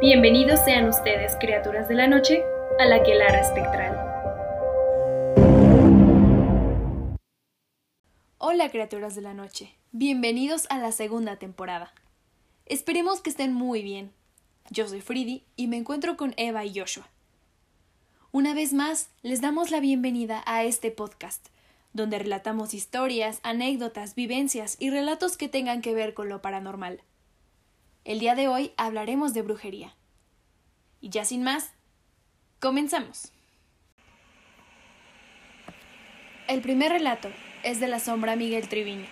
Bienvenidos sean ustedes, criaturas de la noche, a la Quelara Espectral. Hola, criaturas de la noche. Bienvenidos a la segunda temporada. Esperemos que estén muy bien. Yo soy Fridi y me encuentro con Eva y Joshua. Una vez más, les damos la bienvenida a este podcast, donde relatamos historias, anécdotas, vivencias y relatos que tengan que ver con lo paranormal. El día de hoy hablaremos de brujería. Y ya sin más, comenzamos. El primer relato es de la sombra Miguel Triviño.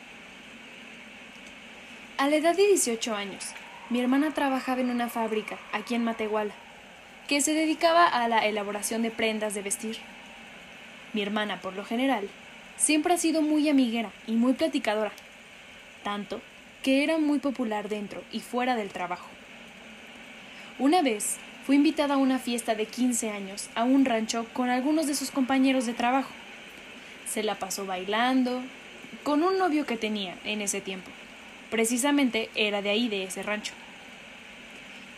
A la edad de 18 años, mi hermana trabajaba en una fábrica aquí en Matehuala, que se dedicaba a la elaboración de prendas de vestir. Mi hermana, por lo general, siempre ha sido muy amiguera y muy platicadora, tanto que era muy popular dentro y fuera del trabajo. Una vez fue invitada a una fiesta de 15 años a un rancho con algunos de sus compañeros de trabajo. Se la pasó bailando, con un novio que tenía en ese tiempo. Precisamente era de ahí, de ese rancho.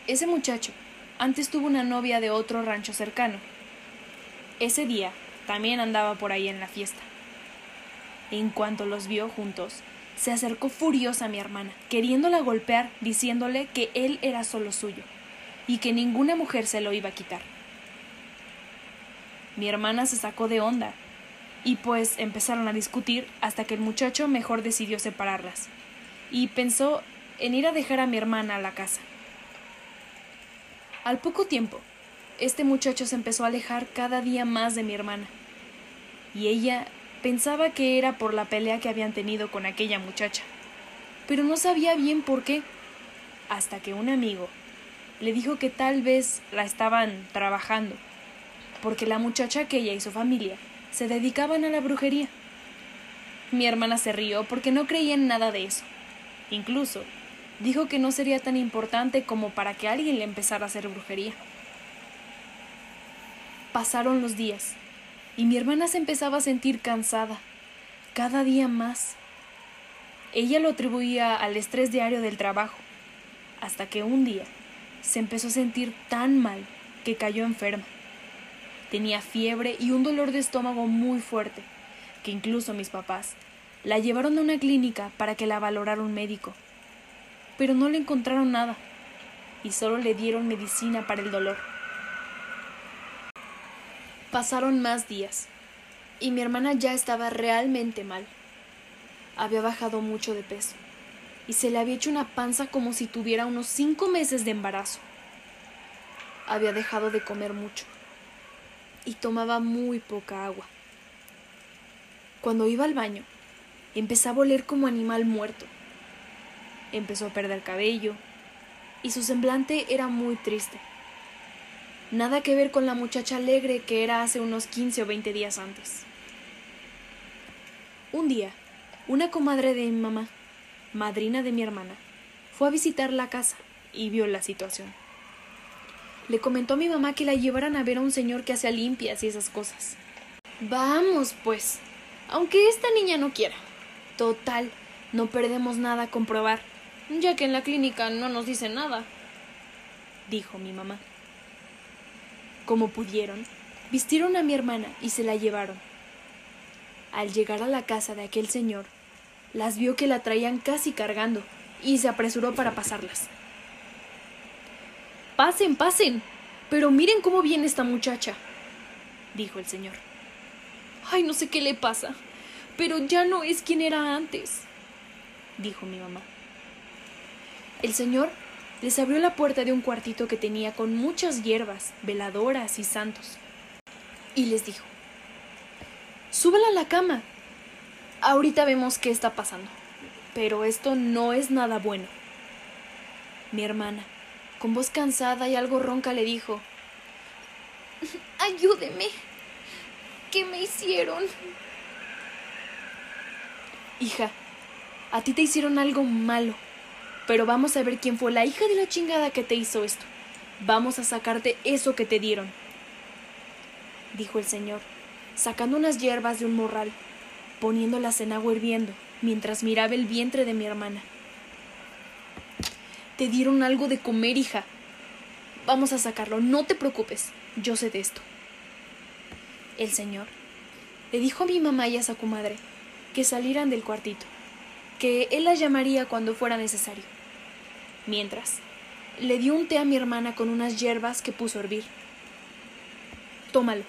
Ese muchacho antes tuvo una novia de otro rancho cercano. Ese día también andaba por ahí en la fiesta. En cuanto los vio juntos, se acercó furiosa a mi hermana, queriéndola golpear, diciéndole que él era solo suyo y que ninguna mujer se lo iba a quitar. Mi hermana se sacó de onda y pues empezaron a discutir hasta que el muchacho mejor decidió separarlas y pensó en ir a dejar a mi hermana a la casa. Al poco tiempo, este muchacho se empezó a alejar cada día más de mi hermana y ella pensaba que era por la pelea que habían tenido con aquella muchacha, pero no sabía bien por qué, hasta que un amigo le dijo que tal vez la estaban trabajando, porque la muchacha que ella y su familia se dedicaban a la brujería. Mi hermana se rió porque no creía en nada de eso. Incluso dijo que no sería tan importante como para que alguien le empezara a hacer brujería. Pasaron los días y mi hermana se empezaba a sentir cansada, cada día más. Ella lo atribuía al estrés diario del trabajo, hasta que un día se empezó a sentir tan mal que cayó enferma. Tenía fiebre y un dolor de estómago muy fuerte, que incluso mis papás la llevaron a una clínica para que la valorara un médico. Pero no le encontraron nada y solo le dieron medicina para el dolor. Pasaron más días y mi hermana ya estaba realmente mal. Había bajado mucho de peso y se le había hecho una panza como si tuviera unos cinco meses de embarazo. Había dejado de comer mucho y tomaba muy poca agua. Cuando iba al baño, empezaba a oler como animal muerto. Empezó a perder cabello y su semblante era muy triste. Nada que ver con la muchacha alegre que era hace unos 15 o 20 días antes. Un día, una comadre de mi mamá madrina de mi hermana, fue a visitar la casa y vio la situación. Le comentó a mi mamá que la llevaran a ver a un señor que hacía limpias y esas cosas. Vamos, pues, aunque esta niña no quiera. Total, no perdemos nada con probar, ya que en la clínica no nos dice nada, dijo mi mamá. Como pudieron, vistieron a mi hermana y se la llevaron. Al llegar a la casa de aquel señor, las vio que la traían casi cargando y se apresuró para pasarlas. Pasen, pasen. Pero miren cómo viene esta muchacha, dijo el señor. Ay, no sé qué le pasa, pero ya no es quien era antes, dijo mi mamá. El señor les abrió la puerta de un cuartito que tenía con muchas hierbas, veladoras y santos, y les dijo, Súbela a la cama Ahorita vemos qué está pasando. Pero esto no es nada bueno. Mi hermana, con voz cansada y algo ronca, le dijo Ayúdeme. ¿Qué me hicieron? Hija, a ti te hicieron algo malo. Pero vamos a ver quién fue la hija de la chingada que te hizo esto. Vamos a sacarte eso que te dieron. Dijo el señor, sacando unas hierbas de un morral poniéndolas en agua hirviendo, mientras miraba el vientre de mi hermana. Te dieron algo de comer, hija. Vamos a sacarlo, no te preocupes, yo sé de esto. El señor le dijo a mi mamá y a su comadre que salieran del cuartito, que él las llamaría cuando fuera necesario. Mientras, le dio un té a mi hermana con unas hierbas que puso a hervir. Tómalo,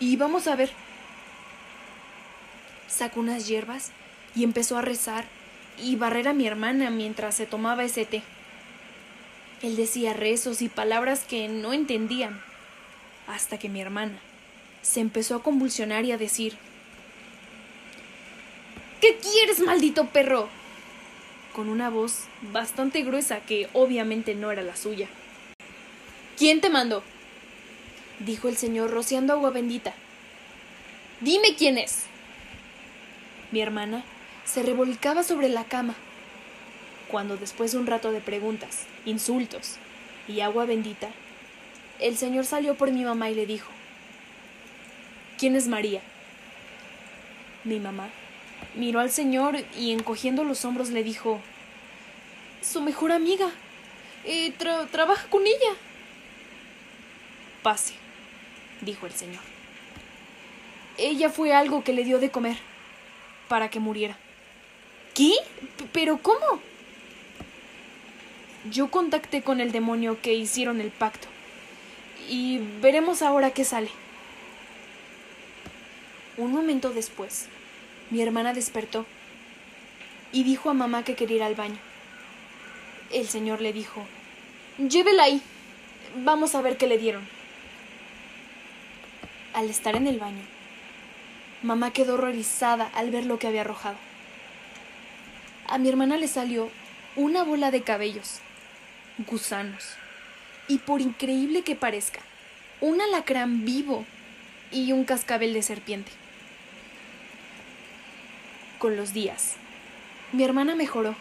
y vamos a ver. Sacó unas hierbas y empezó a rezar y barrer a mi hermana mientras se tomaba ese té. Él decía rezos y palabras que no entendían, hasta que mi hermana se empezó a convulsionar y a decir ¿Qué quieres, maldito perro? Con una voz bastante gruesa que obviamente no era la suya. ¿Quién te mandó? dijo el señor rociando agua bendita. Dime quién es. Mi hermana se revolcaba sobre la cama, cuando después de un rato de preguntas, insultos y agua bendita, el señor salió por mi mamá y le dijo, ¿quién es María? Mi mamá miró al señor y encogiendo los hombros le dijo, su mejor amiga. Eh, trabaja con ella. Pase, dijo el señor. Ella fue algo que le dio de comer para que muriera. ¿Qué? ¿Pero cómo? Yo contacté con el demonio que hicieron el pacto. Y veremos ahora qué sale. Un momento después, mi hermana despertó y dijo a mamá que quería ir al baño. El señor le dijo Llévela ahí. Vamos a ver qué le dieron. Al estar en el baño, mamá quedó horrorizada al ver lo que había arrojado. A mi hermana le salió una bola de cabellos, gusanos, y por increíble que parezca, un alacrán vivo y un cascabel de serpiente. Con los días, mi hermana mejoró,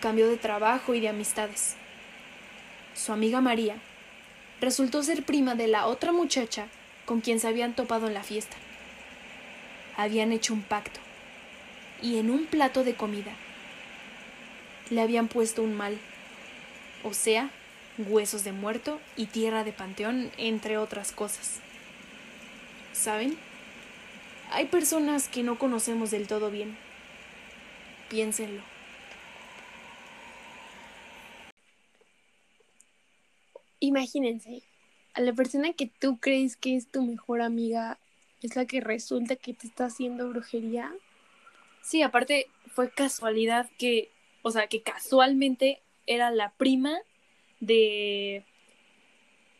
cambió de trabajo y de amistades. Su amiga María resultó ser prima de la otra muchacha con quien se habían topado en la fiesta. Habían hecho un pacto y en un plato de comida le habían puesto un mal, o sea, huesos de muerto y tierra de panteón, entre otras cosas. ¿Saben? Hay personas que no conocemos del todo bien. Piénsenlo. Imagínense, a la persona que tú crees que es tu mejor amiga es la que resulta que te está haciendo brujería. Sí, aparte fue casualidad que, o sea, que casualmente era la prima de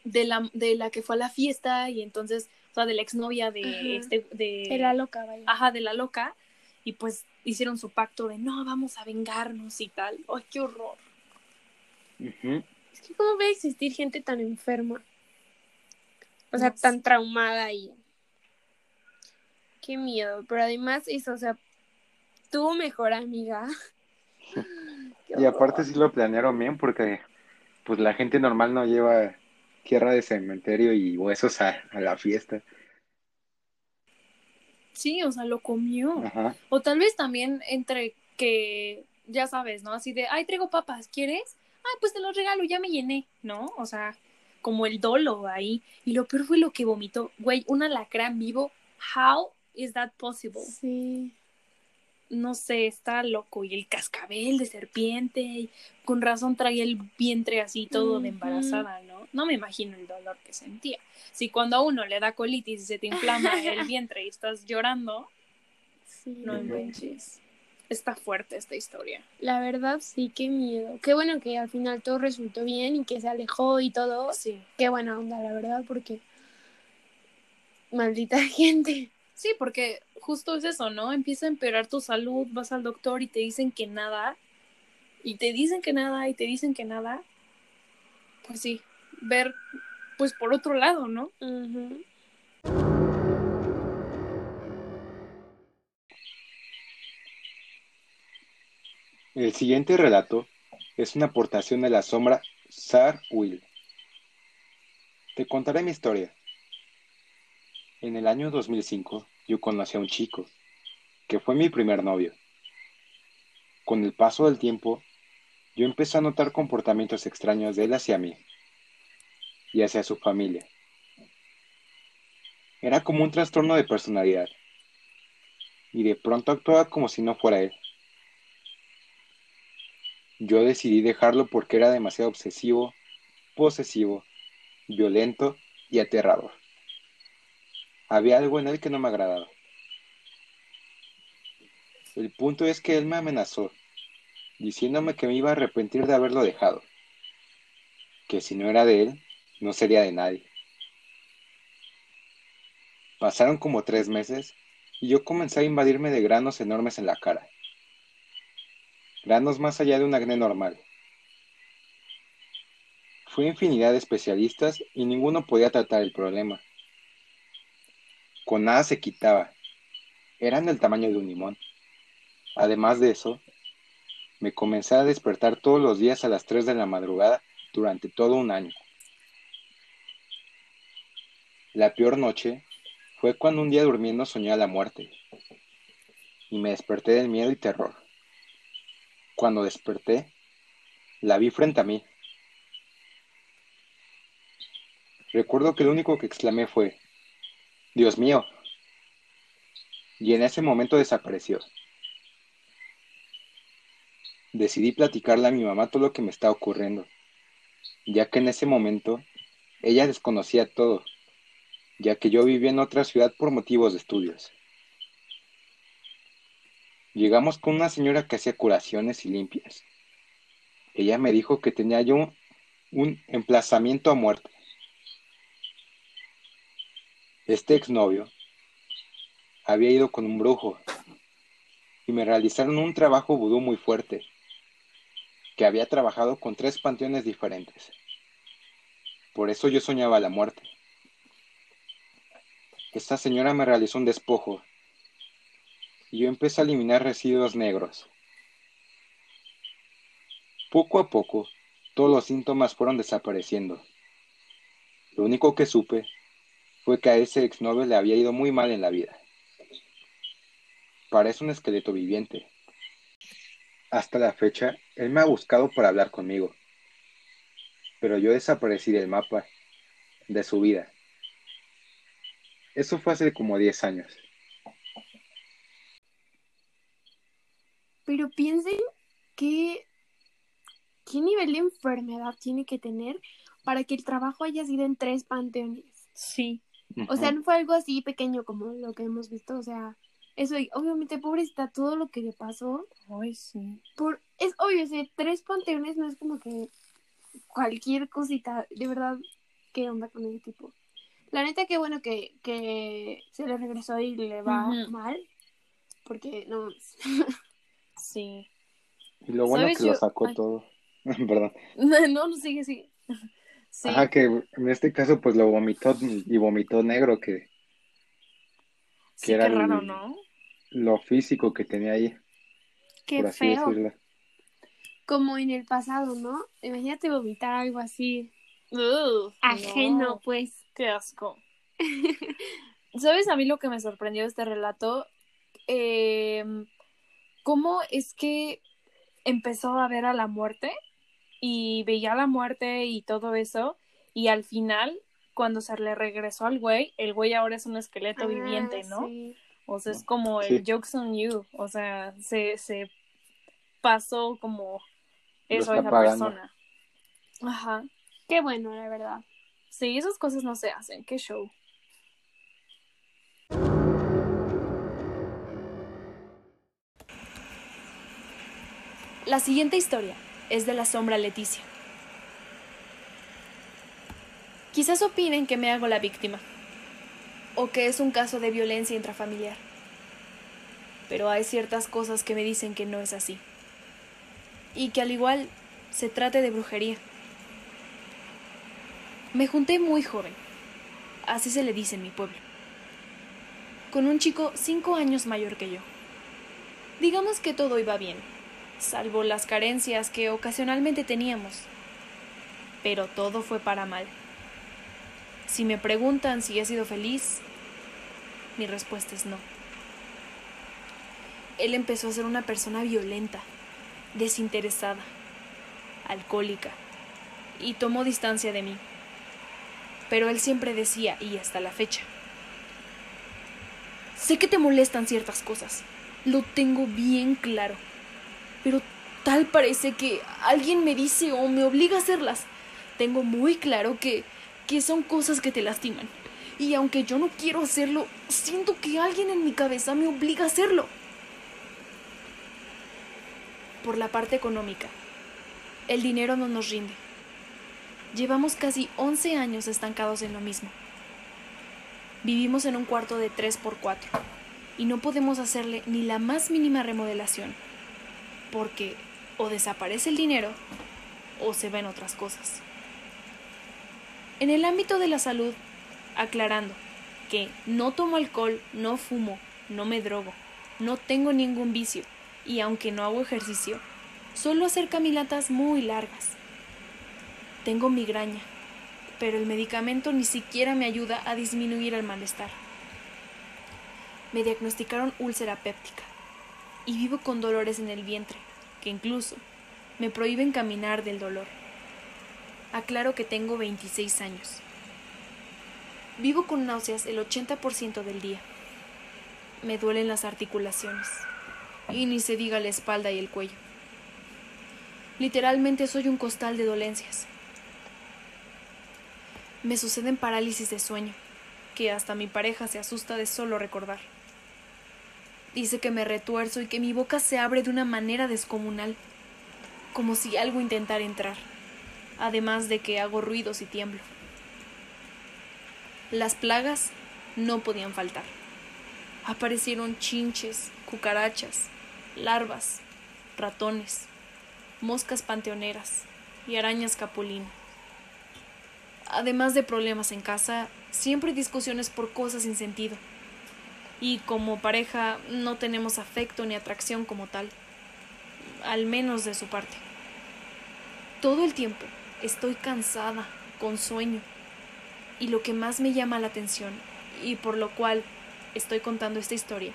de la, de la que fue a la fiesta y entonces o sea, de la exnovia de este, de, la loca, vaya. Ajá, de la loca. Y pues hicieron su pacto de no, vamos a vengarnos y tal. ¡Ay, qué horror! Es que cómo ve existir gente tan enferma. O sea, tan traumada y. Qué miedo. Pero además eso, o sea, tu mejor amiga. y aparte sí lo planearon bien porque pues la gente normal no lleva tierra de cementerio y huesos a, la fiesta. Sí, o sea, lo comió. O tal vez también entre que, ya sabes, ¿no? Así de, ay, traigo papas, ¿quieres? Ay, pues te los regalo, ya me llené, ¿no? O sea, como el dolo ahí. Y lo peor fue lo que vomitó. Güey, un alacrán vivo. How is that possible? Sí no sé, está loco. Y el cascabel de serpiente, y con razón traía el vientre así todo de embarazada, ¿no? No me imagino el dolor que sentía. Si cuando a uno le da colitis y se te inflama el vientre y estás llorando, no inventes. Está fuerte esta historia. La verdad, sí, qué miedo. Qué bueno que al final todo resultó bien y que se alejó y todo. Sí. Qué buena onda, la verdad, porque maldita gente. Sí, porque justo es eso, ¿no? Empieza a empeorar tu salud, vas al doctor y te dicen que nada, y te dicen que nada, y te dicen que nada. Pues sí, ver, pues por otro lado, ¿no? El siguiente relato es una aportación de la sombra Sar Will. Te contaré mi historia. En el año 2005 yo conocí a un chico, que fue mi primer novio. Con el paso del tiempo, yo empecé a notar comportamientos extraños de él hacia mí. Y hacia su familia. Era como un trastorno de personalidad, y de pronto actuaba como si no fuera él. Yo decidí dejarlo porque era demasiado obsesivo, posesivo, violento y aterrador. Había algo en él que no me agradaba. El punto es que él me amenazó, diciéndome que me iba a arrepentir de haberlo dejado, que si no era de él, no sería de nadie. Pasaron como tres meses y yo comencé a invadirme de granos enormes en la cara. Granos más allá de un acné normal. Fui a infinidad de especialistas y ninguno podía tratar el problema. Con nada se quitaba. Eran del tamaño de un limón. Además de eso, me comencé a despertar todos los días a las 3 de la madrugada durante todo un año. La peor noche fue cuando un día durmiendo soñé a la muerte y me desperté del miedo y terror. Cuando desperté, la vi frente a mí. Recuerdo que lo único que exclamé fue, Dios mío. Y en ese momento desapareció. Decidí platicarle a mi mamá todo lo que me estaba ocurriendo, ya que en ese momento ella desconocía todo, ya que yo vivía en otra ciudad por motivos de estudios. Llegamos con una señora que hacía curaciones y limpias. Ella me dijo que tenía yo un emplazamiento a muerte. Este exnovio había ido con un brujo y me realizaron un trabajo vudú muy fuerte que había trabajado con tres panteones diferentes. Por eso yo soñaba la muerte. Esta señora me realizó un despojo y yo empecé a eliminar residuos negros. Poco a poco, todos los síntomas fueron desapareciendo. Lo único que supe fue que a ese exnovio le había ido muy mal en la vida. Parece un esqueleto viviente. Hasta la fecha, él me ha buscado para hablar conmigo. Pero yo desaparecí del mapa, de su vida. Eso fue hace como 10 años. Pero piensen que qué nivel de enfermedad tiene que tener para que el trabajo haya sido en tres panteones. Sí. O sea, no fue algo así pequeño como lo que hemos visto, o sea, eso, y obviamente, pobrecita, todo lo que le pasó. Ay, sí. Por, es obvio, ese tres panteones no es como que cualquier cosita, de verdad, ¿qué onda con ese tipo? La neta, qué bueno que, que se le regresó y le va mal, porque no. Sí. Y lo bueno ¿Sabes? que lo sacó ay. todo. Perdón. No, no, no, sigue, sigue. Sí. Ajá, que en este caso pues lo vomitó y vomitó negro, que sí, era qué raro, el- ¿no? lo físico que tenía ahí, Qué por así feo. decirlo. Como en el pasado, ¿no? Imagínate vomitar algo así ajeno, no, pues. Qué asco. ¿Sabes a mí lo que me sorprendió de este relato? Eh, ¿Cómo es que empezó a ver a la muerte? Y veía la muerte y todo eso. Y al final, cuando se le regresó al güey, el güey ahora es un esqueleto viviente, Ah, ¿no? sí. O sea, es como Sí. el jokes on you. O sea, se, se pasó como eso a esa pagando. persona. Ajá. Qué bueno, la verdad. Sí, esas cosas no se hacen. Qué show. La siguiente historia es de la sombra Leticia. Quizás opinen que me hago la víctima o que es un caso de violencia intrafamiliar. Pero hay ciertas cosas que me dicen que no es así. Y que al igual se trate de brujería. Me junté muy joven, así se le dice en mi pueblo, con un chico cinco años mayor que yo. Digamos que todo iba bien, salvo las carencias que ocasionalmente teníamos. Pero todo fue para mal. Si me preguntan si he sido feliz, mi respuesta es no. Él empezó a ser una persona violenta, desinteresada, alcohólica, y tomó distancia de mí. Pero él siempre decía, y hasta la fecha, sé que te molestan ciertas cosas, lo tengo bien claro, pero tal parece que alguien me dice o me obliga a hacerlas. Tengo muy claro que, que son cosas que te lastiman. Y aunque yo no quiero hacerlo, siento que alguien en mi cabeza me obliga a hacerlo. Por la parte económica, el dinero no nos rinde. Llevamos casi 11 años estancados en lo mismo. Vivimos en un cuarto de 3x4 y no podemos hacerle ni la más mínima remodelación, porque o desaparece el dinero o se ven otras cosas. En el ámbito de la salud, aclarando que no tomo alcohol, no fumo, no me drogo, no tengo ningún vicio y aunque no hago ejercicio, solo hacer caminatas muy largas. Tengo migraña, pero el medicamento ni siquiera me ayuda a disminuir el malestar. Me diagnosticaron úlcera péptica y vivo con dolores en el vientre, que incluso me prohíben caminar del dolor. Aclaro que tengo 26 años. Vivo con náuseas el 80% del día. Me duelen las articulaciones. Y ni se diga la espalda y el cuello. Literalmente soy un costal de dolencias. Me suceden parálisis de sueño, que hasta mi pareja se asusta de solo recordar. Dice que me retuerzo y que mi boca se abre de una manera descomunal, como si algo intentara entrar, además de que hago ruidos y tiemblo. Las plagas no podían faltar. Aparecieron chinches, cucarachas, larvas, ratones, moscas panteoneras y arañas capulina. Además de problemas en casa, siempre hay discusiones por cosas sin sentido. Y como pareja no tenemos afecto ni atracción como tal, al menos de su parte. Todo el tiempo estoy cansada, con sueño. Y lo que más me llama la atención, y por lo cual estoy contando esta historia,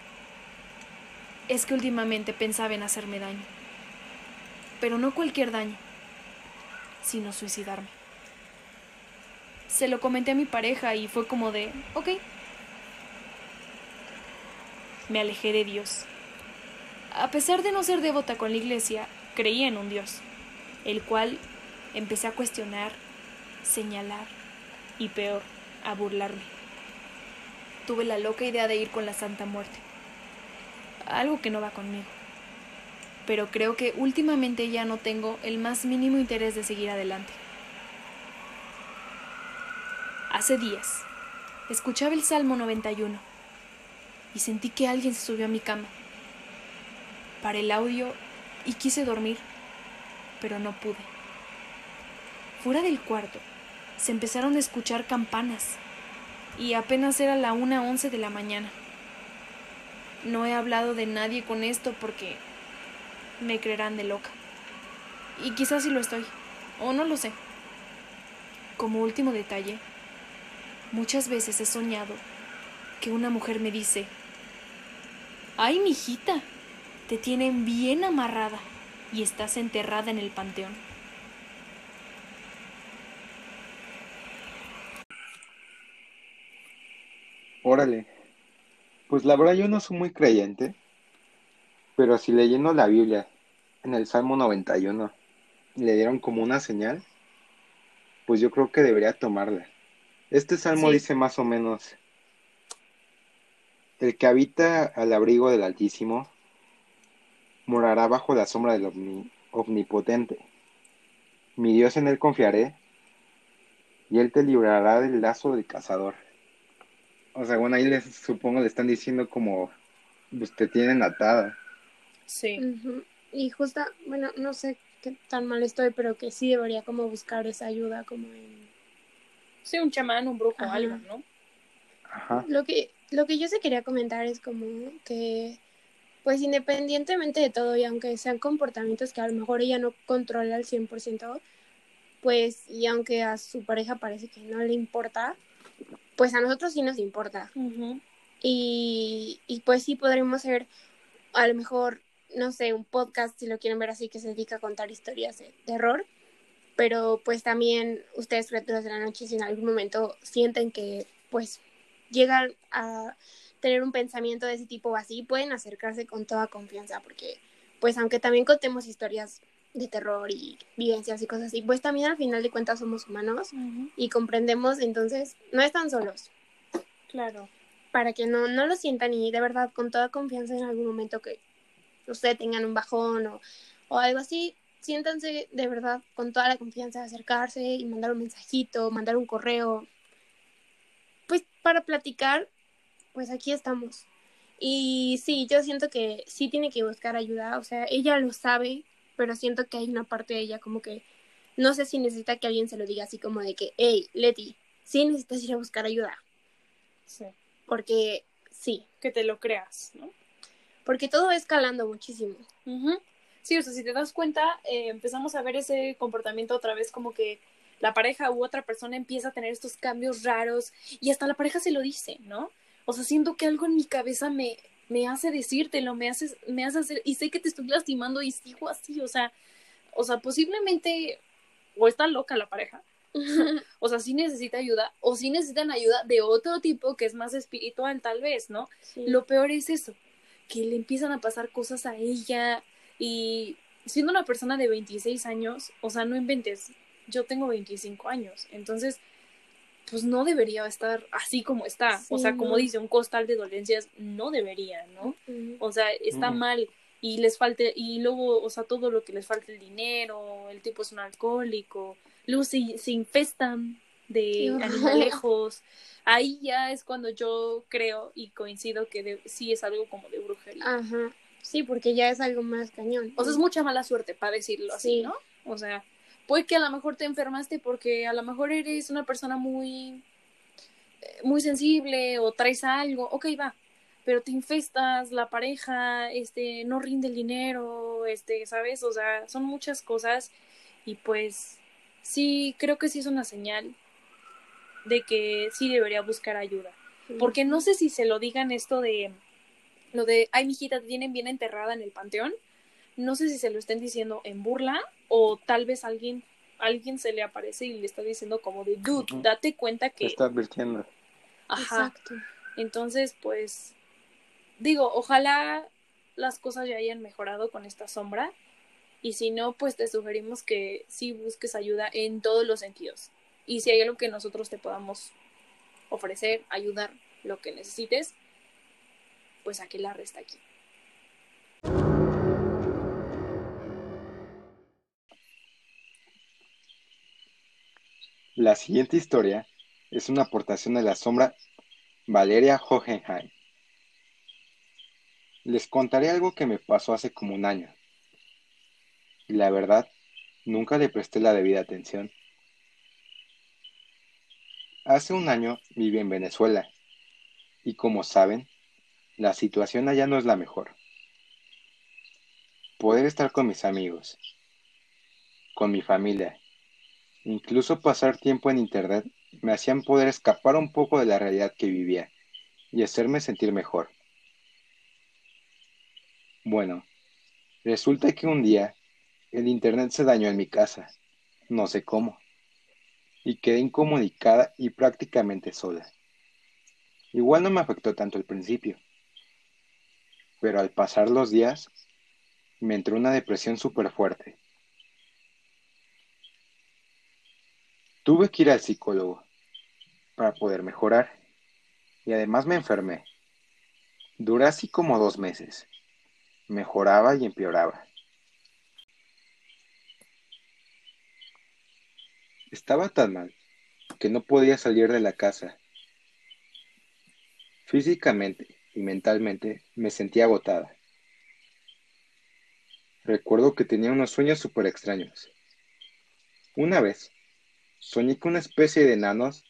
es que últimamente pensaba en hacerme daño. Pero no cualquier daño, sino suicidarme. Se lo comenté a mi pareja y fue como de, ok. Me alejé de Dios. A pesar de no ser devota con la iglesia, creía en un Dios, el cual empecé a cuestionar, señalar y peor, a burlarme. Tuve la loca idea de ir con la Santa Muerte, algo que no va conmigo. Pero creo que últimamente ya no tengo el más mínimo interés de seguir adelante. Hace días, escuchaba el Salmo 91 y sentí que alguien se subió a mi cama. Paré el audio y quise dormir, pero no pude. Fuera del cuarto, se empezaron a escuchar campanas y apenas era la una once de la mañana. No he hablado de nadie con esto porque me creerán de loca. Y quizás sí lo estoy, o no lo sé. Como último detalle, muchas veces he soñado que una mujer me dice, ay, mijita, te tienen bien amarrada y estás enterrada en el panteón. Órale. Pues la verdad yo no soy muy creyente, pero si leyendo la Biblia en el Salmo 91 le dieron como una señal, pues yo creo que debería tomarla. Este salmo Sí. dice más o menos, el que habita al abrigo del Altísimo morará bajo la sombra del omni- Omnipotente. Mi Dios en él confiaré, y él te librará del lazo del cazador. O sea, bueno, ahí les supongo le están diciendo como, pues te tienen atada. Sí. Y justa, bueno, no sé qué tan mal estoy, pero que sí debería como buscar esa ayuda como en... Sí, un chamán, un brujo, Ajá. algo, ¿no? Ajá. Lo que, lo que yo se quería comentar es como que, pues independientemente de todo y aunque sean comportamientos que a lo mejor ella no controla al 100%, pues y aunque a su pareja parece que no le importa, pues a nosotros sí nos importa. Y, y pues sí podremos ser a lo mejor, no sé, un podcast, si lo quieren ver así, que se dedica a contar historias de terror. Pero pues también ustedes criaturas de la noche si en algún momento sienten que pues llegan a tener un pensamiento de ese tipo o así, pueden acercarse con toda confianza porque pues aunque también contemos historias de terror y vivencias y cosas así, pues también al final de cuentas somos humanos y comprendemos, entonces no están solos. Claro. Para que no, no lo sientan y de verdad con toda confianza en algún momento que ustedes tengan un bajón o, o algo así, siéntanse de verdad con toda la confianza de acercarse y mandar un mensajito, mandar un correo. Pues para platicar, pues aquí estamos. Y sí, yo siento que sí tiene que buscar ayuda, o sea, ella lo sabe, pero siento que hay una parte de ella como que no sé si necesita que alguien se lo diga así como de que, hey, Leti, sí necesitas ir a buscar ayuda. Sí. Porque sí. Que te lo creas, ¿no? Porque todo va escalando muchísimo. Sí, o sea, si te das cuenta, eh, empezamos a ver ese comportamiento otra vez como que la pareja u otra persona empieza a tener estos cambios raros y hasta la pareja se lo dice, ¿no? O sea, siento que algo en mi cabeza me, me hace decírtelo, me hace, me hace hacer, y sé que te estoy lastimando y sigo así, o sea, o sea, posiblemente, o está loca la pareja, o sea, sí necesita ayuda, o sí necesitan ayuda de otro tipo que es más espiritual, tal vez, ¿no? Lo peor es eso, que le empiezan a pasar cosas a ella, y siendo una persona de 26 años, o sea, no inventes, yo tengo 25 años, entonces pues no debería estar así como está. o sea, como dice, un costal de dolencias no debería, ¿no? O sea, está mal y les falte, y luego, o sea, todo lo que les falta el dinero, el tipo es un alcohólico, luego se, se infestan de animalejos. Ahí ya es cuando yo creo y coincido que sí es algo como de brujería. Ajá. Sí, porque ya es algo más cañón. O sea, es mucha mala suerte, para decirlo así, ¿no? O sea, puede que a lo mejor te enfermaste porque a lo mejor eres una persona muy, eh, muy sensible o traes algo, ok, va, pero te infestas, la pareja, este, no rinde el dinero, este, ¿sabes? O sea, son muchas cosas y pues sí, creo que sí es una señal de que sí debería buscar ayuda. Porque no sé si se lo digan esto de, lo de, ay, mijita, te tienen bien enterrada en el panteón. No sé si se lo estén diciendo en burla o tal vez alguien alguien se le aparece y le está diciendo como de, dude, date cuenta que... Está advirtiendo. Ajá. Exacto. Entonces, pues, digo, ojalá las cosas ya hayan mejorado con esta sombra. Y si no, pues te sugerimos que sí busques ayuda en todos los sentidos. Y si hay algo que nosotros te podamos ofrecer, ayudar, lo que necesites, pues aquí la resta aquí. La siguiente historia es una aportación de la sombra Valeria Hohenheim. Les contaré algo que me pasó hace como un año. Y la verdad, nunca le presté la debida atención. Hace un año viví en Venezuela y como saben, la situación allá no es la mejor. Poder estar con mis amigos, con mi familia Incluso pasar tiempo en Internet me hacían poder escapar un poco de la realidad que vivía y hacerme sentir mejor. Bueno, resulta que un día el Internet se dañó en mi casa, no sé cómo, y quedé incomunicada y prácticamente sola. Igual no me afectó tanto al principio, pero al pasar los días me entró una depresión súper fuerte Tuve que ir al psicólogo para poder mejorar y además me enfermé. Duré así como dos meses. Mejoraba y empeoraba. Estaba tan mal que no podía salir de la casa. Físicamente y mentalmente me sentía agotada. Recuerdo que tenía unos sueños súper extraños. Una vez Soñé con una especie de enanos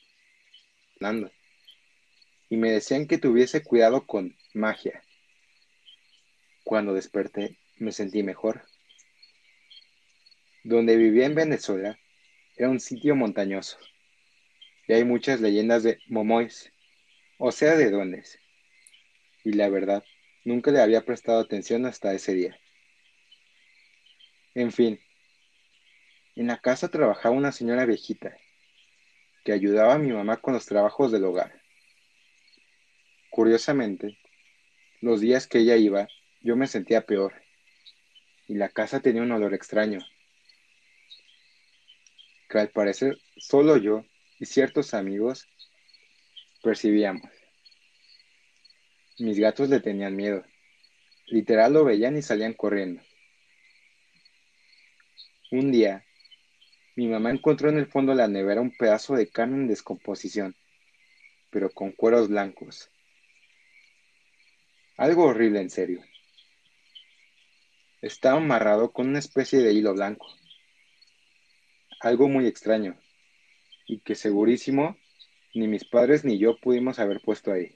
y me decían que tuviese cuidado con magia. Cuando desperté me sentí mejor. Donde vivía en Venezuela era un sitio montañoso y hay muchas leyendas de momois, o sea, de duendes. Y la verdad, nunca le había prestado atención hasta ese día. En fin, En la casa trabajaba una señora viejita que ayudaba a mi mamá con los trabajos del hogar. Curiosamente, los días que ella iba, yo me sentía peor y la casa tenía un olor extraño, que al parecer solo yo y ciertos amigos percibíamos. Mis gatos le tenían miedo. Literal lo veían y salían corriendo. Un día, mi mamá encontró en el fondo de la nevera un pedazo de carne en descomposición, pero con cueros blancos. Algo horrible en serio. Estaba amarrado con una especie de hilo blanco. Algo muy extraño, y que segurísimo ni mis padres ni yo pudimos haber puesto ahí,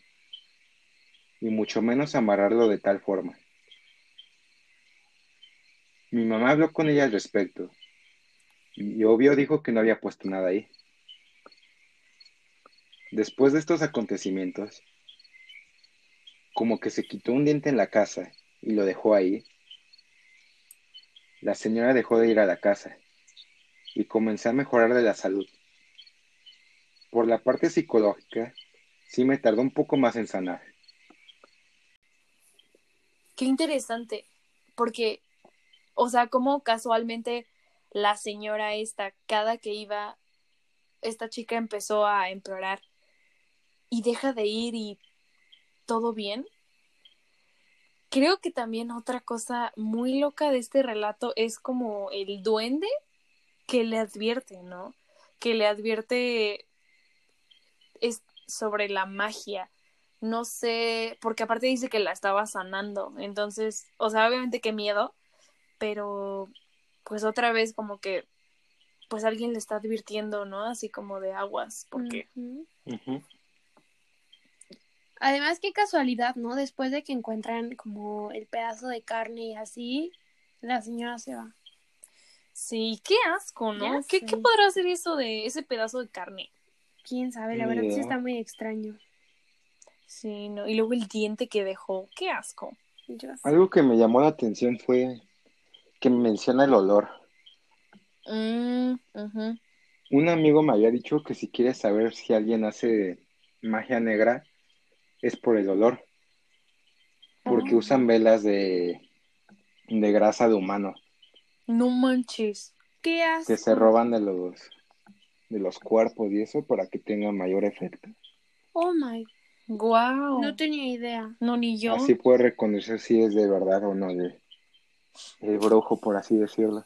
y mucho menos amarrarlo de tal forma. Mi mamá habló con ella al respecto, y obvio dijo que no había puesto nada ahí. Después de estos acontecimientos, como que se quitó un diente en la casa y lo dejó ahí, la señora dejó de ir a la casa y comenzó a mejorar de la salud. Por la parte psicológica, sí me tardó un poco más en sanar. Qué interesante, porque, o sea, como casualmente la señora esta, cada que iba, esta chica empezó a empeorar y deja de ir y todo bien. Creo que también otra cosa muy loca de este relato es como el duende que le advierte, ¿no? Que le advierte es sobre la magia. No sé, porque aparte dice que la estaba sanando. Entonces, o sea, obviamente qué miedo, pero pues otra vez como que pues alguien le está advirtiendo, ¿no? Así como de aguas, porque Además, qué casualidad, ¿no? Después de que encuentran como el pedazo de carne y así, la señora se va. Sí, qué asco, ¿no? ¿Qué, ¿Qué, podrá hacer eso de ese pedazo de carne? Quién sabe, la verdad sí está muy extraño. Sí, no. Y luego el diente que dejó, qué asco. Algo que me llamó la atención fue que menciona el olor. Mm, Un amigo me había dicho que si quieres saber si alguien hace magia negra, es por el olor. Porque ah. usan velas de, de grasa de humano. No manches. ¿Qué hace? Que se roban de los de los cuerpos y eso para que tenga mayor efecto. Oh my. Wow. No tenía idea. No ni yo. Así puede reconocer si es de verdad o no de el brujo, por así decirlo.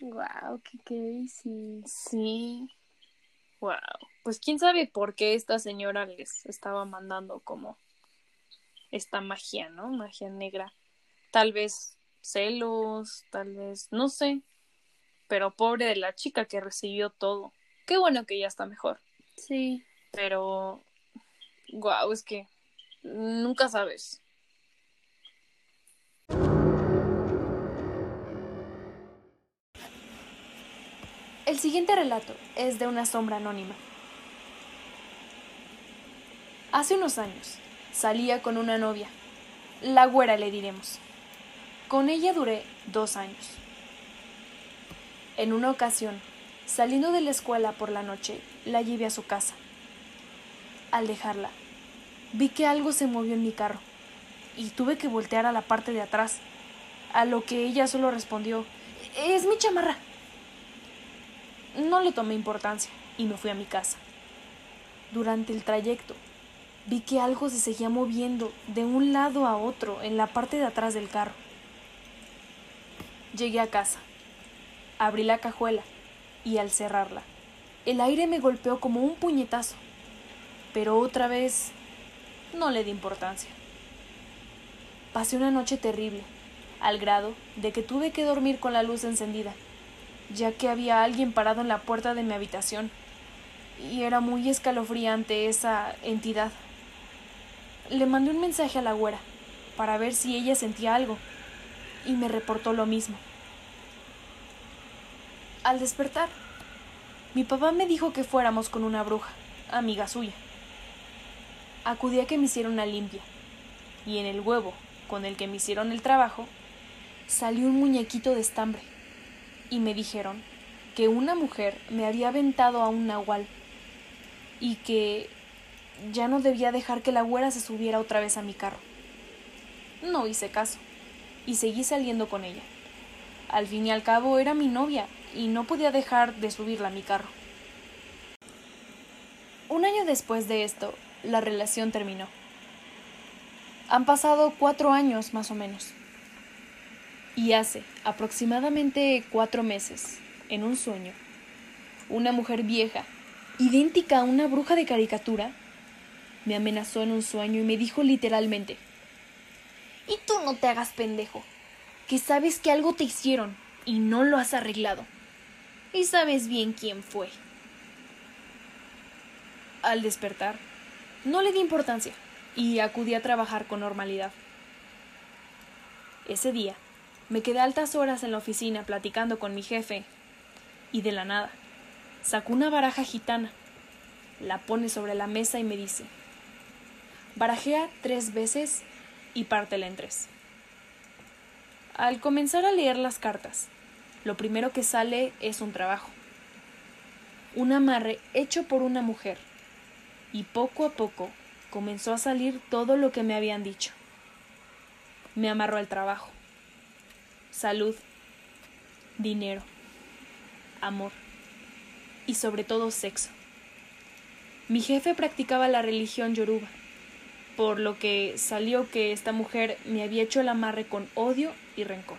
Wow, qué crazy. Sí. Wow. Pues quién sabe por qué esta señora les estaba mandando como esta magia, ¿no? Magia negra. Tal vez celos, tal vez, no sé. Pero pobre de la chica que recibió todo. Qué bueno que ya está mejor. Sí. Pero, wow, es que nunca sabes. El siguiente relato es de una sombra anónima. Hace unos años salía con una novia, la güera le diremos. Con ella duré dos años. En una ocasión, saliendo de la escuela por la noche, la llevé a su casa. Al dejarla, vi que algo se movió en mi carro y tuve que voltear a la parte de atrás, a lo que ella solo respondió, es mi chamarra. No le tomé importancia y me fui a mi casa. Durante el trayecto, vi que algo se seguía moviendo de un lado a otro en la parte de atrás del carro. Llegué a casa, abrí la cajuela y al cerrarla, el aire me golpeó como un puñetazo, pero otra vez no le di importancia. Pasé una noche terrible, al grado de que tuve que dormir con la luz encendida ya que había alguien parado en la puerta de mi habitación, y era muy escalofriante esa entidad. Le mandé un mensaje a la güera para ver si ella sentía algo, y me reportó lo mismo. Al despertar, mi papá me dijo que fuéramos con una bruja, amiga suya. Acudí a que me hiciera una limpia, y en el huevo con el que me hicieron el trabajo, salió un muñequito de estambre y me dijeron que una mujer me había aventado a un nahual y que ya no debía dejar que la güera se subiera otra vez a mi carro. No hice caso y seguí saliendo con ella. Al fin y al cabo era mi novia y no podía dejar de subirla a mi carro. Un año después de esto, la relación terminó. Han pasado cuatro años más o menos. Y hace aproximadamente cuatro meses, en un sueño, una mujer vieja, idéntica a una bruja de caricatura, me amenazó en un sueño y me dijo literalmente, y tú no te hagas pendejo, que sabes que algo te hicieron y no lo has arreglado. Y sabes bien quién fue. Al despertar, no le di importancia y acudí a trabajar con normalidad. Ese día, me quedé altas horas en la oficina platicando con mi jefe y de la nada, sacó una baraja gitana, la pone sobre la mesa y me dice, barajea tres veces y pártela en tres. Al comenzar a leer las cartas, lo primero que sale es un trabajo, un amarre hecho por una mujer, y poco a poco comenzó a salir todo lo que me habían dicho. Me amarró al trabajo, salud, dinero, amor y sobre todo sexo. Mi jefe practicaba la religión yoruba por lo que salió que esta mujer me había hecho el amarre con odio y rencor.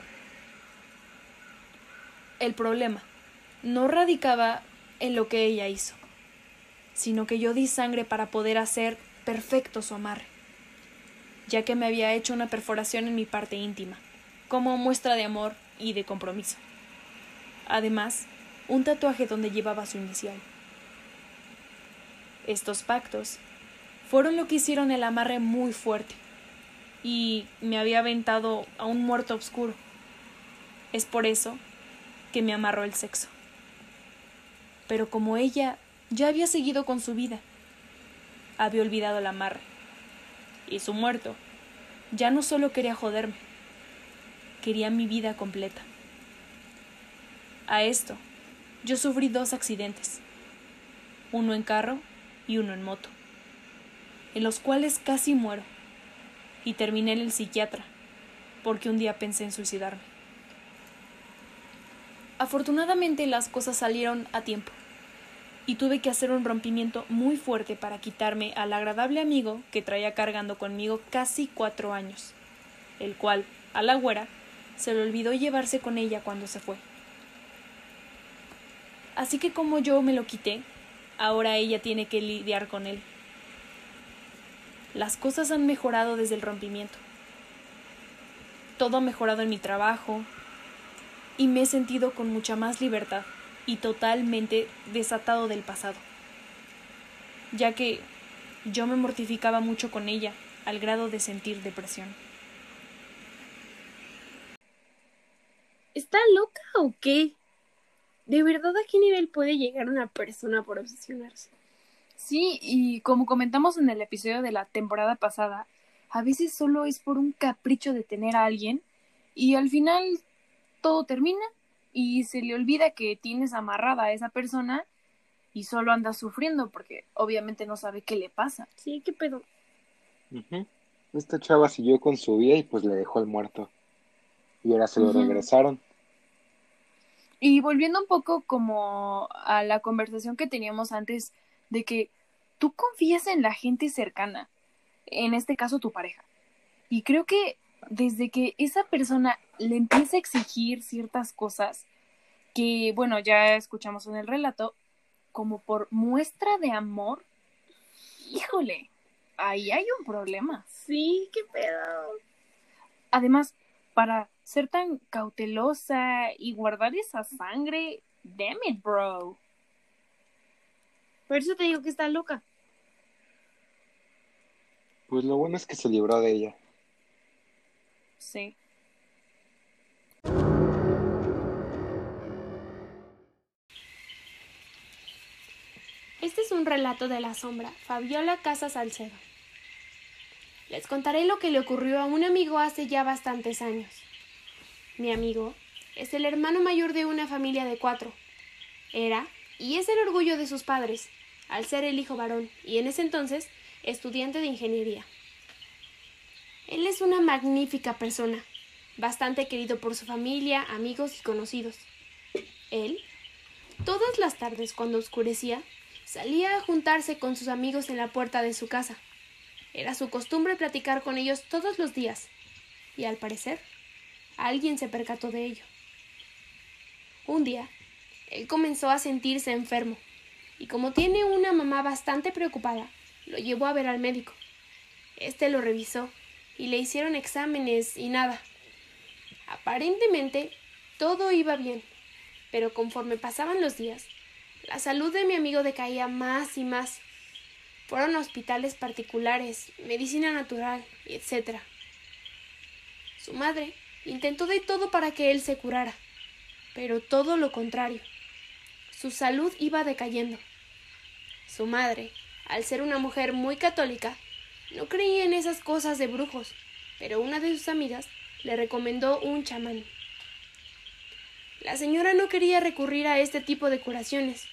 El problema no radicaba en lo que ella hizo, sino que yo di sangre para poder hacer perfecto su amarre, ya que me había hecho una perforación en mi parte íntima, como muestra de amor y de compromiso. Además, un tatuaje donde llevaba su inicial. Estos pactos fueron lo que hicieron el amarre muy fuerte y me había aventado a un muerto oscuro. Es por eso que me amarró el sexo. Pero como ella ya había seguido con su vida, había olvidado el amarre. Y su muerto ya no solo quería joderme, quería mi vida completa. A esto, yo sufrí dos accidentes, uno en carro y uno en moto en los cuales casi muero, y terminé en el psiquiatra, porque un día pensé en suicidarme. Afortunadamente las cosas salieron a tiempo, y tuve que hacer un rompimiento muy fuerte para quitarme al agradable amigo que traía cargando conmigo casi cuatro años, el cual, a la güera, se le olvidó llevarse con ella cuando se fue. Así que como yo me lo quité, ahora ella tiene que lidiar con él las cosas han mejorado desde el rompimiento. Todo ha mejorado en mi trabajo y me he sentido con mucha más libertad y totalmente desatado del pasado, ya que yo me mortificaba mucho con ella al grado de sentir depresión. ¿Está loca o qué? ¿De verdad a qué nivel puede llegar una persona por obsesionarse? Sí, y como comentamos en el episodio de la temporada pasada, a veces solo es por un capricho de tener a alguien y al final todo termina y se le olvida que tienes amarrada a esa persona y solo anda sufriendo porque obviamente no sabe qué le pasa. Sí, qué pedo. Esta chava siguió con su vida y pues le dejó el muerto. Y ahora se lo regresaron. Y volviendo un poco como a la conversación que teníamos antes de que tú confías en la gente cercana, en este caso tu pareja. Y creo que desde que esa persona le empieza a exigir ciertas cosas, que bueno, ya escuchamos en el relato, como por muestra de amor, híjole, ahí hay un problema. Sí, qué pedo. Además, para ser tan cautelosa y guardar esa sangre, damn it, bro. Por eso te digo que está loca. Pues lo bueno es que se libró de ella. Sí. Este es un relato de la sombra, Fabiola Casa Salcedo. Les contaré lo que le ocurrió a un amigo hace ya bastantes años. Mi amigo es el hermano mayor de una familia de cuatro, Era y es el orgullo de sus padres, al ser el hijo varón y en ese entonces estudiante de ingeniería. Él es una magnífica persona, bastante querido por su familia, amigos y conocidos. Él, todas las tardes cuando oscurecía, salía a juntarse con sus amigos en la puerta de su casa. Era su costumbre platicar con ellos todos los días, y al parecer, alguien se percató de ello. Un día, él comenzó a sentirse enfermo, y como tiene una mamá bastante preocupada, lo llevó a ver al médico. Este lo revisó y le hicieron exámenes y nada. Aparentemente todo iba bien, pero conforme pasaban los días, la salud de mi amigo decaía más y más. Fueron hospitales particulares, medicina natural, etc. Su madre intentó de todo para que él se curara, pero todo lo contrario. Su salud iba decayendo. Su madre, al ser una mujer muy católica, no creía en esas cosas de brujos, pero una de sus amigas le recomendó un chamán. La señora no quería recurrir a este tipo de curaciones,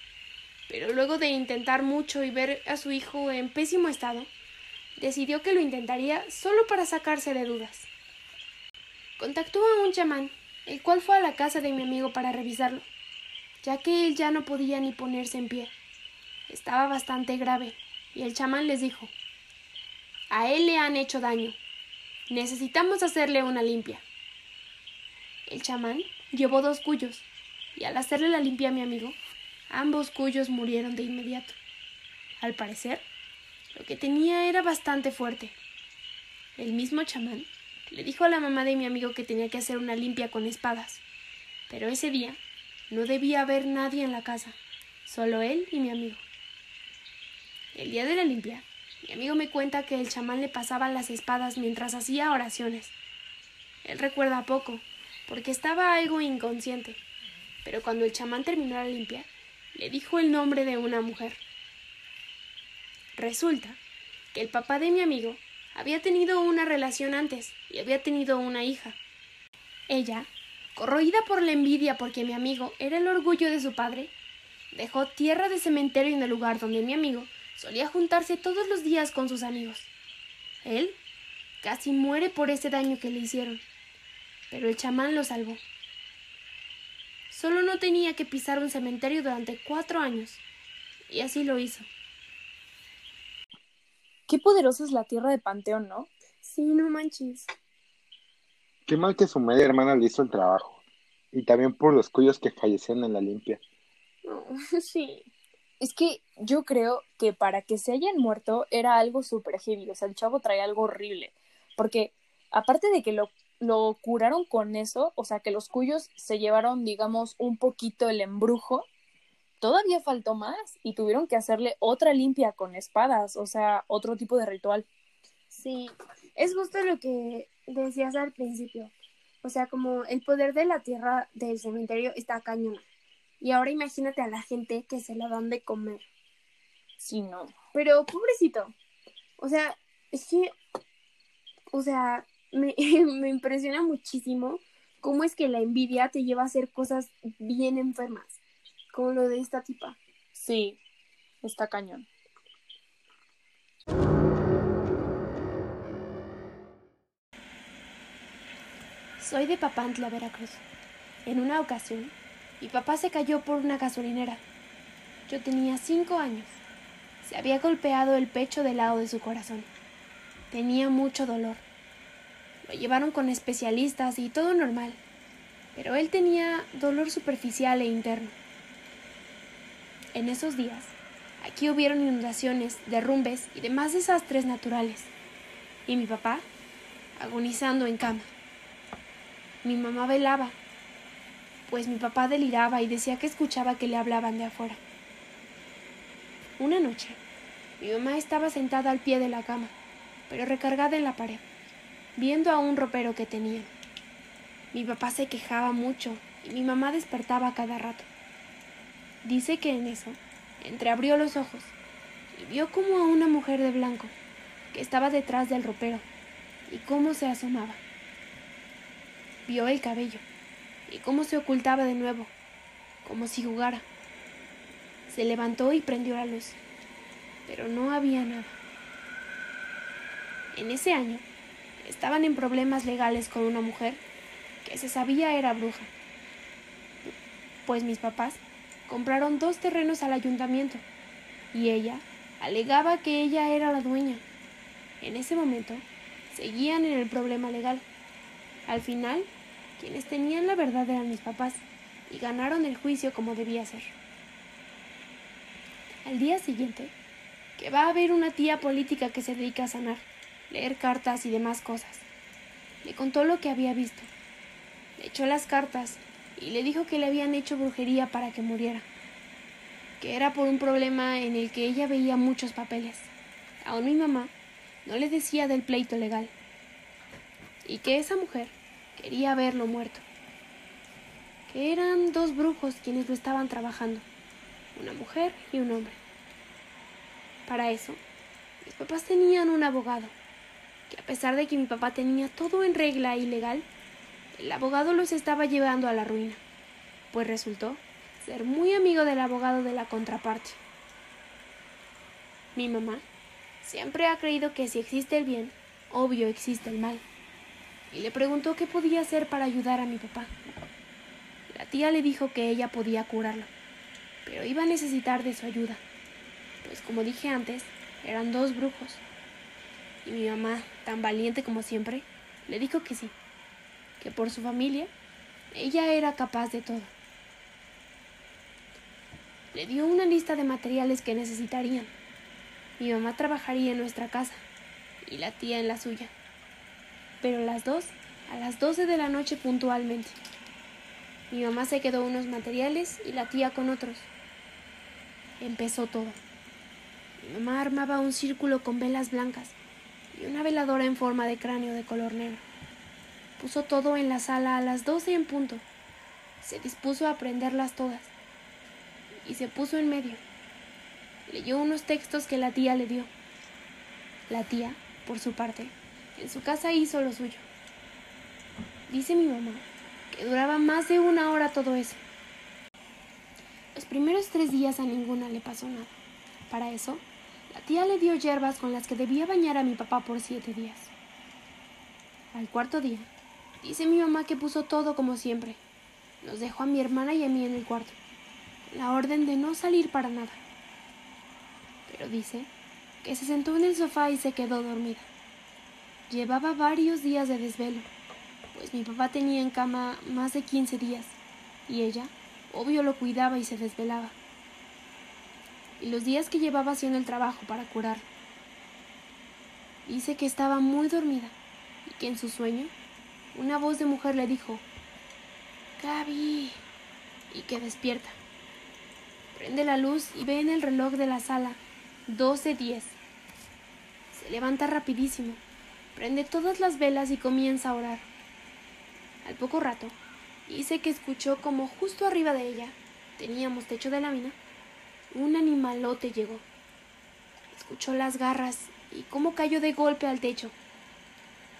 pero luego de intentar mucho y ver a su hijo en pésimo estado, decidió que lo intentaría solo para sacarse de dudas. Contactó a un chamán, el cual fue a la casa de mi amigo para revisarlo, ya que él ya no podía ni ponerse en pie. Estaba bastante grave, y el chamán les dijo A él le han hecho daño. Necesitamos hacerle una limpia. El chamán llevó dos cuyos, y al hacerle la limpia a mi amigo, ambos cuyos murieron de inmediato. Al parecer, lo que tenía era bastante fuerte. El mismo chamán le dijo a la mamá de mi amigo que tenía que hacer una limpia con espadas, pero ese día no debía haber nadie en la casa, solo él y mi amigo. El día de la limpia, mi amigo me cuenta que el chamán le pasaba las espadas mientras hacía oraciones. Él recuerda poco, porque estaba algo inconsciente, pero cuando el chamán terminó la limpia, le dijo el nombre de una mujer. Resulta que el papá de mi amigo había tenido una relación antes y había tenido una hija. Ella, corroída por la envidia porque mi amigo era el orgullo de su padre, dejó tierra de cementerio en el lugar donde mi amigo solía juntarse todos los días con sus amigos. Él casi muere por ese daño que le hicieron pero el chamán lo salvó. Solo no tenía que pisar un cementerio durante cuatro años, y así lo hizo. Qué poderosa es la tierra de Panteón, ¿no? Sí, no manches. Qué mal que su media hermana le hizo el trabajo. Y también por los cuyos que fallecieron en la limpia. sí. Es que yo creo que para que se hayan muerto era algo súper heavy. O sea, el chavo traía algo horrible. Porque aparte de que lo lo curaron con eso, o sea que los cuyos se llevaron, digamos, un poquito el embrujo, todavía faltó más y tuvieron que hacerle otra limpia con espadas, o sea, otro tipo de ritual. Sí, es justo lo que decías al principio. O sea, como el poder de la tierra del cementerio está cañona. Y ahora imagínate a la gente que se la dan de comer. Sí, no. Pero pobrecito. O sea, es que, o sea, me, me impresiona muchísimo cómo es que la envidia te lleva a hacer cosas bien enfermas, como lo de esta tipa. Sí, está cañón. Soy de Papantla, Veracruz. En una ocasión, mi papá se cayó por una gasolinera. Yo tenía cinco años. Se había golpeado el pecho del lado de su corazón. Tenía mucho dolor. Lo llevaron con especialistas y todo normal, pero él tenía dolor superficial e interno. En esos días, aquí hubieron inundaciones, derrumbes y demás desastres naturales, y mi papá agonizando en cama. Mi mamá velaba, pues mi papá deliraba y decía que escuchaba que le hablaban de afuera. Una noche, mi mamá estaba sentada al pie de la cama, pero recargada en la pared viendo a un ropero que tenía. Mi papá se quejaba mucho y mi mamá despertaba cada rato. Dice que en eso entreabrió los ojos y vio como a una mujer de blanco que estaba detrás del ropero y cómo se asomaba. Vio el cabello y cómo se ocultaba de nuevo, como si jugara. Se levantó y prendió la luz, pero no había nada. En ese año estaban en problemas legales con una mujer que se sabía era bruja, pues mis papás compraron dos terrenos al ayuntamiento y ella alegaba que ella era la dueña. En ese momento seguían en el problema legal. Al final, quienes tenían la verdad eran mis papás y ganaron el juicio como debía ser. Al día siguiente, que va a haber una tía política que se dedica a sanar, leer cartas y demás cosas. Le contó lo que había visto. Le echó las cartas y le dijo que le habían hecho brujería para que muriera, que era por un problema en el que ella veía muchos papeles. Aún mi mamá no le decía del pleito legal, y que esa mujer quería verlo muerto, que eran dos brujos quienes lo estaban trabajando, una mujer y un hombre. Para eso, mis papás tenían un abogado, que a pesar de que mi papá tenía todo en regla y legal, el abogado los estaba llevando a la ruina, pues resultó ser muy amigo del abogado de la contraparte. Mi mamá siempre ha creído que si existe el bien, obvio existe el mal, y le preguntó qué podía hacer para ayudar a mi papá. La tía le dijo que ella podía curarlo, pero iba a necesitar de su ayuda, pues como dije antes, eran dos brujos y mi mamá, tan valiente como siempre, le dijo que sí, que por su familia ella era capaz de todo. Le dio una lista de materiales que necesitarían. Mi mamá trabajaría en nuestra casa y la tía en la suya. Pero las dos a las doce de la noche puntualmente. Mi mamá se quedó unos materiales y la tía con otros. Empezó todo. Mi mamá armaba un círculo con velas blancas y una veladora en forma de cráneo de color negro. Puso todo en la sala a las doce en punto. Se dispuso a prenderlas todas. Y se puso en medio. Leyó unos textos que la tía le dio. La tía, por su parte, en su casa hizo lo suyo. Dice mi mamá que duraba más de una hora todo eso. Los primeros tres días a ninguna le pasó nada. Para eso, la tía le dio hierbas con las que debía bañar a mi papá por siete días. Al cuarto día, dice mi mamá que puso todo como siempre. Nos dejó a mi hermana y a mí en el cuarto. La orden de no salir para nada. Pero dice que se sentó en el sofá y se quedó dormida. Llevaba varios días de desvelo, pues mi papá tenía en cama más de 15 días y ella, obvio, lo cuidaba y se desvelaba y los días que llevaba haciendo el trabajo para curar. Dice que estaba muy dormida y que en su sueño una voz de mujer le dijo, Gaby, y que despierta. Prende la luz y ve en el reloj de la sala 12.10. Se levanta rapidísimo, prende todas las velas y comienza a orar. Al poco rato, dice que escuchó como justo arriba de ella, teníamos techo de lámina, un animalote llegó. Escuchó las garras y cómo cayó de golpe al techo.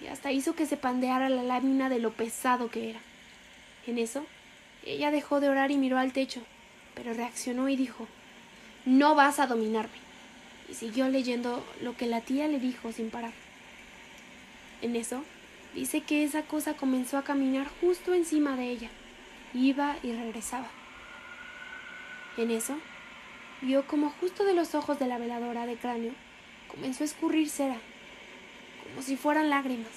Y hasta hizo que se pandeara la lámina de lo pesado que era. En eso, ella dejó de orar y miró al techo, pero reaccionó y dijo, No vas a dominarme. Y siguió leyendo lo que la tía le dijo sin parar. En eso, dice que esa cosa comenzó a caminar justo encima de ella. Iba y regresaba. En eso, vio como justo de los ojos de la veladora de cráneo comenzó a escurrir cera, como si fueran lágrimas,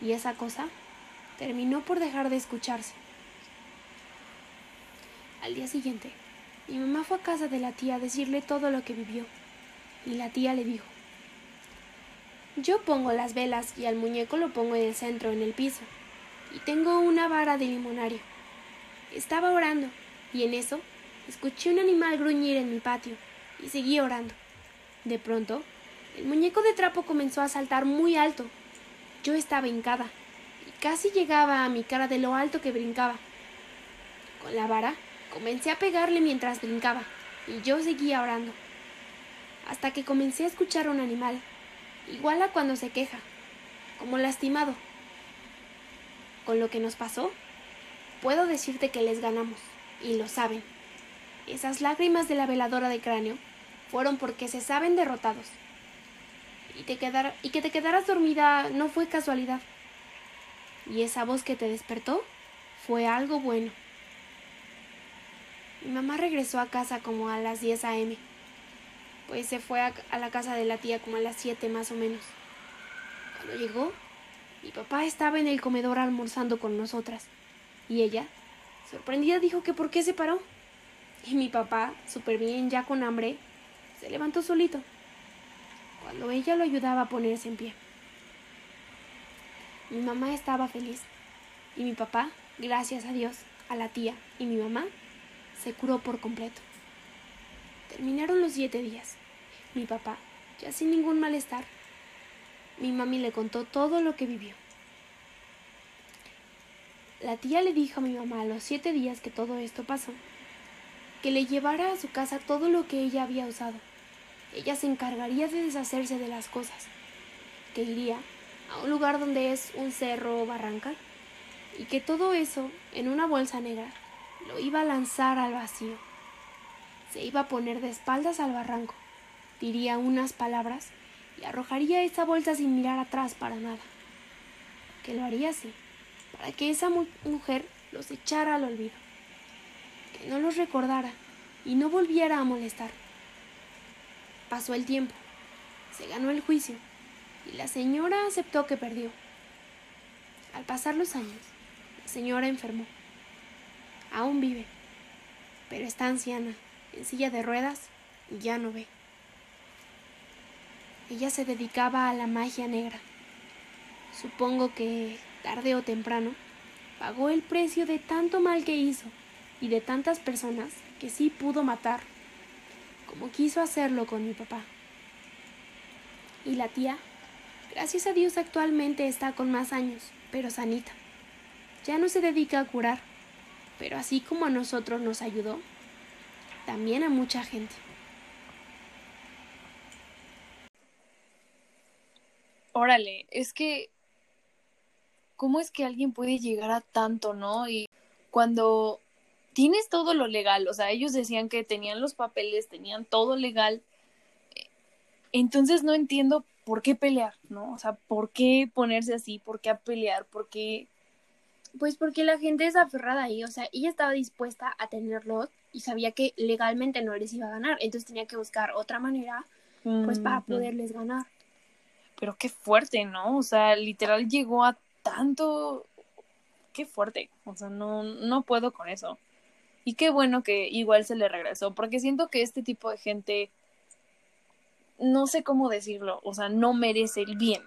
y esa cosa terminó por dejar de escucharse. Al día siguiente, mi mamá fue a casa de la tía a decirle todo lo que vivió, y la tía le dijo, yo pongo las velas y al muñeco lo pongo en el centro, en el piso, y tengo una vara de limonario. Estaba orando, y en eso Escuché un animal gruñir en mi patio y seguí orando. De pronto, el muñeco de trapo comenzó a saltar muy alto. Yo estaba hincada y casi llegaba a mi cara de lo alto que brincaba. Con la vara comencé a pegarle mientras brincaba y yo seguía orando. Hasta que comencé a escuchar un animal, igual a cuando se queja, como lastimado. Con lo que nos pasó, puedo decirte que les ganamos, y lo saben. Esas lágrimas de la veladora de cráneo fueron porque se saben derrotados. Y, te que te quedaras dormida no fue casualidad. Y esa voz que te despertó fue algo bueno. Mi mamá regresó a casa como a las 10 a.m. Pues se fue a, a la casa de la tía como a las 7 más o menos. Cuando llegó, mi papá estaba en el comedor almorzando con nosotras. Y ella, sorprendida, dijo que por qué se paró. Y mi papá, súper bien, ya con hambre, se levantó solito, cuando ella lo ayudaba a ponerse en pie. Mi mamá estaba feliz. Y mi papá, gracias a Dios, a la tía y mi mamá, se curó por completo. Terminaron los siete días. Mi papá, ya sin ningún malestar, mi mami le contó todo lo que vivió. La tía le dijo a mi mamá a los siete días que todo esto pasó, que le llevara a su casa todo lo que ella había usado. Ella se encargaría de deshacerse de las cosas, que iría a un lugar donde es un cerro o barranca, y que todo eso, en una bolsa negra, lo iba a lanzar al vacío. Se iba a poner de espaldas al barranco, diría unas palabras y arrojaría esa bolsa sin mirar atrás para nada. Que lo haría así, para que esa mu mujer los echara al olvido, no los recordara y no volviera a molestar. Pasó el tiempo, se ganó el juicio y la señora aceptó que perdió. Al pasar los años, la señora enfermó. Aún vive, pero está anciana, en silla de ruedas y ya no ve. Ella se dedicaba a la magia negra. Supongo que, tarde o temprano, pagó el precio de tanto mal que hizo y de tantas personas que sí pudo matar, como quiso hacerlo con mi papá. Y la tía, gracias a Dios actualmente está con más años, pero sanita. Ya no se dedica a curar, pero así como a nosotros nos ayudó, también a mucha gente. Órale, es que, ¿cómo es que alguien puede llegar a tanto, no? Y cuando tienes todo lo legal, o sea, ellos decían que tenían los papeles, tenían todo legal, entonces no entiendo por qué pelear, ¿no? O sea, ¿por qué ponerse así? ¿Por qué a pelear? ¿Por qué? Pues porque la gente es aferrada ahí, o sea, ella estaba dispuesta a tenerlos y sabía que legalmente no les iba a ganar, entonces tenía que buscar otra manera, pues, para poderles ganar. Pero qué fuerte, ¿no? O sea, literal llegó a tanto, qué fuerte, o sea, no, no puedo con eso. Y qué bueno que igual se le regresó, porque siento que este tipo de gente, no sé cómo decirlo, o sea, no merece el bien,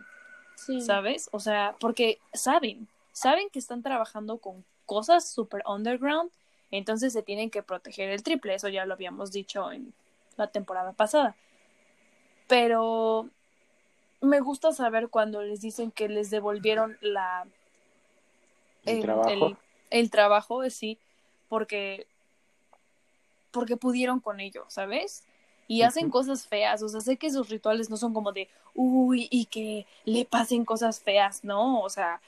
Sí. ¿sabes? O sea, porque saben, saben que están trabajando con cosas super underground, entonces se tienen que proteger el triple, eso ya lo habíamos dicho en la temporada pasada. Pero me gusta saber cuando les dicen que les devolvieron la El trabajo. el, el trabajo, sí, porque porque pudieron con ello, ¿sabes? Y hacen cosas feas, o sea, sé que sus rituales no son como de, uy, y que le pasen cosas feas, no, o sea,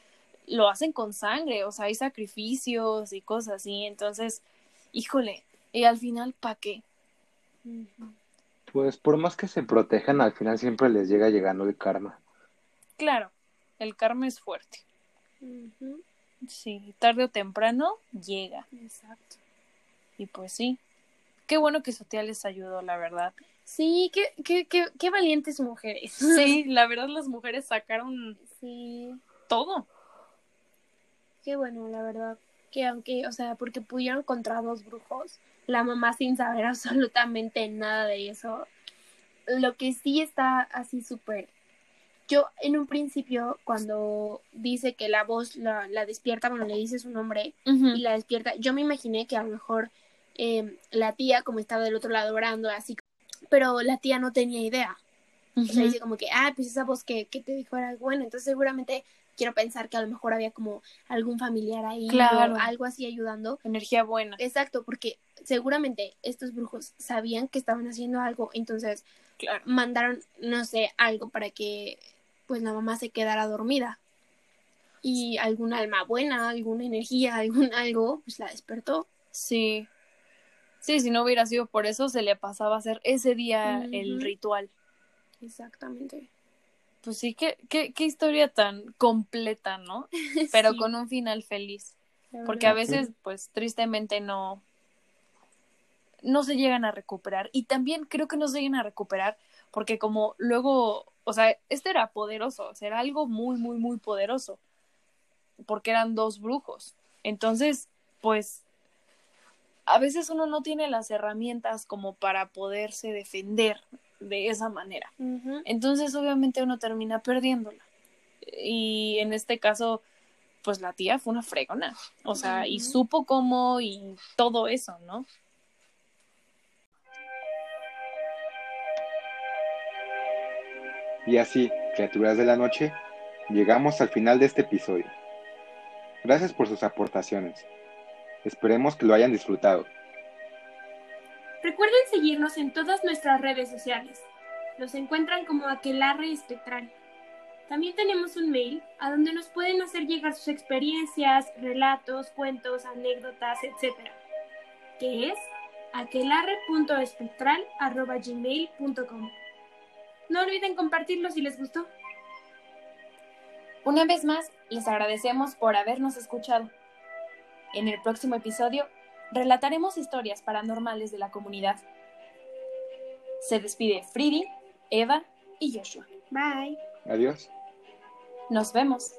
lo hacen con sangre, o sea, hay sacrificios y cosas así, entonces, híjole, y al final, ¿pa' qué? Pues por más que se protejan, al final siempre les llega llegando el karma. Claro, el karma es fuerte. Sí, tarde o temprano llega. Exacto. Y pues sí. Qué bueno que su tía les ayudó, la verdad. Sí, qué, qué, qué, qué valientes mujeres. Sí, la verdad las mujeres sacaron Sí, todo. qué bueno, la verdad. Que aunque, o sea, porque pudieron contra dos brujos, la mamá sin saber absolutamente nada de eso. Lo que sí está así súper. Yo en un principio, cuando dice que la voz la, la despierta, bueno, le dice su nombre y la despierta, yo me imaginé que a lo mejor eh, la tía, como estaba del otro lado orando, así, pero la tía no tenía idea. O sea, dice como que, ah, pues esa voz que, que te dijo era bueno. Entonces, seguramente quiero pensar que a lo mejor había como algún familiar ahí Claro. o algo así ayudando. Energía buena. Exacto, porque seguramente estos brujos sabían que estaban haciendo algo, entonces Claro. mandaron, no sé, algo para que pues la mamá se quedara dormida. Y algún alma buena, alguna energía, algún algo, pues la despertó. Sí. Sí, si no hubiera sido por eso, se le pasaba a hacer ese día el ritual. Exactamente. Pues sí, qué, qué, qué historia tan completa, ¿no? Pero Sí, con un final feliz. Porque a veces, pues tristemente no, no se llegan a recuperar. Y también creo que no se llegan a recuperar porque como luego, o sea, este era poderoso, o sea, era algo muy, muy, muy poderoso. Porque eran dos brujos. Entonces, pues, a veces uno no tiene las herramientas como para poderse defender de esa manera. Entonces, obviamente, uno termina perdiéndola. Y en este caso, pues la tía fue una fregona. O sea, y supo cómo y todo eso, ¿no? Y así, criaturas de la noche, llegamos al final de este episodio. Gracias por sus aportaciones. Esperemos que lo hayan disfrutado. Recuerden seguirnos en todas nuestras redes sociales. Nos encuentran como Aquelarre Espectral. También tenemos un mail a donde nos pueden hacer llegar sus experiencias, relatos, cuentos, anécdotas, etc. Que es aquelarre.espectral.gmail.com No olviden compartirlo si les gustó. Una vez más, les agradecemos por habernos escuchado. En el próximo episodio, relataremos historias paranormales de la comunidad. Se despide Fridi, Eva y Joshua. Bye. Adiós. Nos vemos.